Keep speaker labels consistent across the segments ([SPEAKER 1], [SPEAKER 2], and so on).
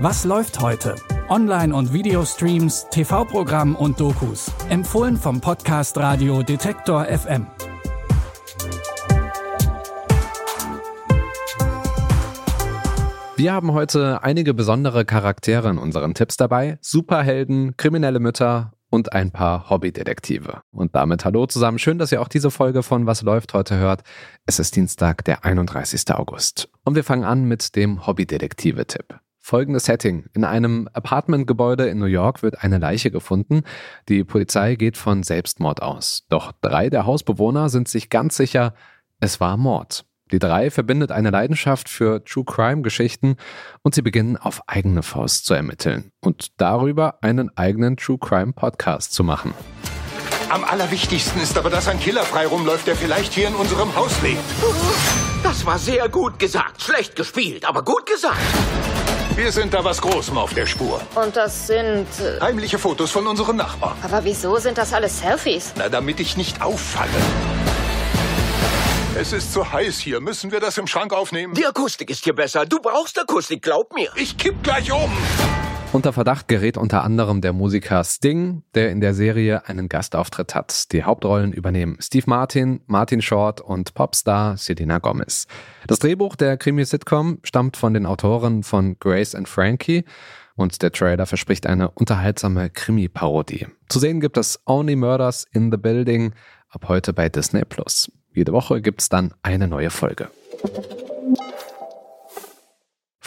[SPEAKER 1] Was läuft heute? Online- und Videostreams, TV-Programm und Dokus. Empfohlen vom Podcast Radio Detektor FM.
[SPEAKER 2] Wir haben heute einige besondere Charaktere in unseren Tipps dabei. Superhelden, kriminelle Mütter und ein paar Hobbydetektive. Und damit hallo zusammen. Schön, dass ihr auch diese Folge von Was läuft heute hört. Es ist Dienstag, der 31. August. Und wir fangen an mit dem Hobbydetektive-Tipp. Folgendes Setting. In einem Apartmentgebäude in New York wird eine Leiche gefunden. Die Polizei geht von Selbstmord aus. Doch drei der Hausbewohner sind sich ganz sicher, es war Mord. Die drei verbindet eine Leidenschaft für True Crime Geschichten und sie beginnen auf eigene Faust zu ermitteln und darüber einen eigenen True Crime Podcast zu machen.
[SPEAKER 3] Am allerwichtigsten ist aber, dass ein Killer frei rumläuft, der vielleicht hier in unserem Haus lebt.
[SPEAKER 4] Das war sehr gut gesagt. Schlecht gespielt, aber gut gesagt.
[SPEAKER 3] Wir sind da was Großem auf der Spur.
[SPEAKER 5] Und das sind. Äh,
[SPEAKER 3] Heimliche Fotos von unseren Nachbarn.
[SPEAKER 5] aber wieso sind das alles Selfies?
[SPEAKER 3] Na, damit ich nicht auffalle. Es ist zu heiß hier. Müssen wir das im Schrank aufnehmen?
[SPEAKER 4] Die Akustik ist hier besser. Du brauchst Akustik, glaub mir.
[SPEAKER 3] Ich kipp gleich um.
[SPEAKER 2] Unter Verdacht gerät unter anderem der Musiker Sting, der in der Serie einen Gastauftritt hat. Die Hauptrollen übernehmen Steve Martin, Martin Short und Popstar Selena Gomez. Das Drehbuch der Krimi-Sitcom stammt von den Autoren von Grace and Frankie und der Trailer verspricht eine unterhaltsame Krimi-Parodie. Zu sehen gibt es Only Murders in the Building ab heute bei Disney. Jede Woche gibt's dann eine neue Folge.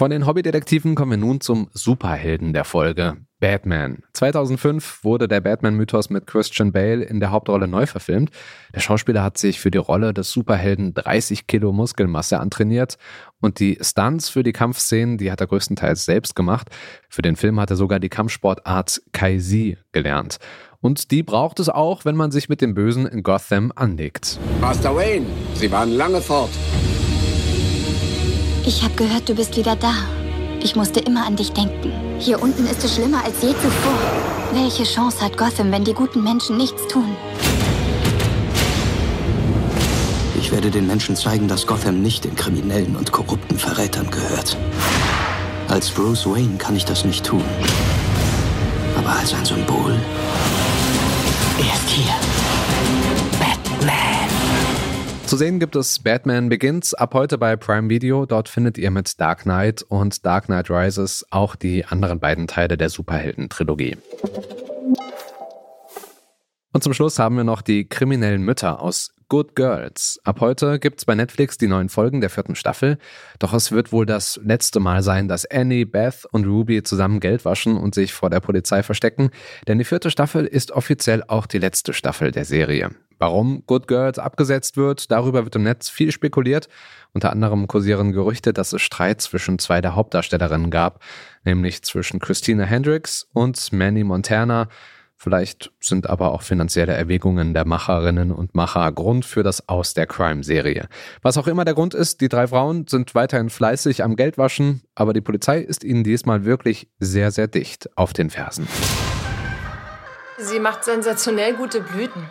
[SPEAKER 2] Von den Hobbydetektiven kommen wir nun zum Superhelden der Folge. Batman. 2005 wurde der Batman-Mythos mit Christian Bale in der Hauptrolle neu verfilmt. Der Schauspieler hat sich für die Rolle des Superhelden 30 Kilo Muskelmasse antrainiert und die Stunts für die Kampfszenen, die hat er größtenteils selbst gemacht. Für den Film hat er sogar die Kampfsportart Kai-Si gelernt. Und die braucht es auch, wenn man sich mit dem Bösen in Gotham anlegt.
[SPEAKER 6] Master Wayne, Sie waren lange fort.
[SPEAKER 7] Ich habe gehört, du bist wieder da. Ich musste immer an dich denken. Hier unten ist es schlimmer als je zuvor. Welche Chance hat Gotham, wenn die guten Menschen nichts tun?
[SPEAKER 8] Ich werde den Menschen zeigen, dass Gotham nicht den kriminellen und korrupten Verrätern gehört. Als Bruce Wayne kann ich das nicht tun. Aber als ein Symbol.
[SPEAKER 2] Zu sehen gibt es Batman Begins ab heute bei Prime Video. Dort findet ihr mit Dark Knight und Dark Knight Rises auch die anderen beiden Teile der Superhelden-Trilogie. Und zum Schluss haben wir noch die kriminellen Mütter aus Good Girls. Ab heute gibt's bei Netflix die neuen Folgen der vierten Staffel. Doch es wird wohl das letzte Mal sein, dass Annie, Beth und Ruby zusammen Geld waschen und sich vor der Polizei verstecken. Denn die vierte Staffel ist offiziell auch die letzte Staffel der Serie. Warum Good Girls abgesetzt wird, darüber wird im Netz viel spekuliert. Unter anderem kursieren Gerüchte, dass es Streit zwischen zwei der Hauptdarstellerinnen gab, nämlich zwischen Christina Hendricks und Manny Montana. Vielleicht sind aber auch finanzielle Erwägungen der Macherinnen und Macher Grund für das Aus der Crime-Serie. Was auch immer der Grund ist, die drei Frauen sind weiterhin fleißig am Geldwaschen, aber die Polizei ist ihnen diesmal wirklich sehr, sehr dicht auf den Fersen.
[SPEAKER 9] Sie macht sensationell gute Blüten.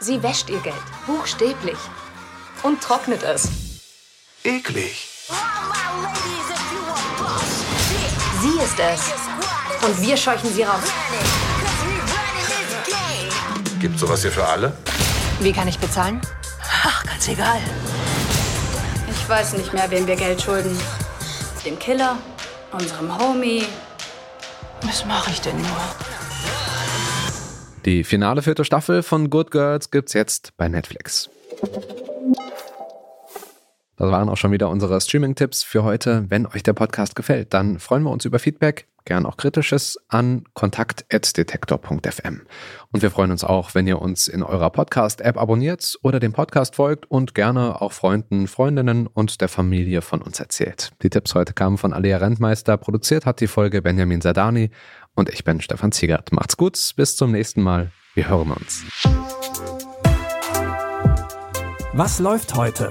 [SPEAKER 9] Sie wäscht ihr Geld, buchstäblich. Und trocknet es.
[SPEAKER 3] Eklig.
[SPEAKER 9] Sie ist es. Und wir scheuchen sie raus.
[SPEAKER 3] Gibt sowas hier für alle?
[SPEAKER 9] Wie kann ich bezahlen?
[SPEAKER 4] Ach, ganz egal.
[SPEAKER 10] Ich weiß nicht mehr, wem wir Geld schulden. Dem Killer, unserem Homie.
[SPEAKER 4] Was mache ich denn nur?
[SPEAKER 2] Die finale vierte Staffel von Good Girls gibt's jetzt bei Netflix. Das waren auch schon wieder unsere Streaming-Tipps für heute. Wenn euch der Podcast gefällt, dann freuen wir uns über Feedback, gern auch kritisches, an kontakt.detektor.fm. Und wir freuen uns auch, wenn ihr uns in eurer Podcast-App abonniert oder dem Podcast folgt und gerne auch Freunden, Freundinnen und der Familie von uns erzählt. Die Tipps heute kamen von Alia Rentmeister, produziert hat die Folge Benjamin Sadani und ich bin Stefan Ziegert. Macht's gut, bis zum nächsten Mal. Wir hören uns.
[SPEAKER 1] Was läuft heute?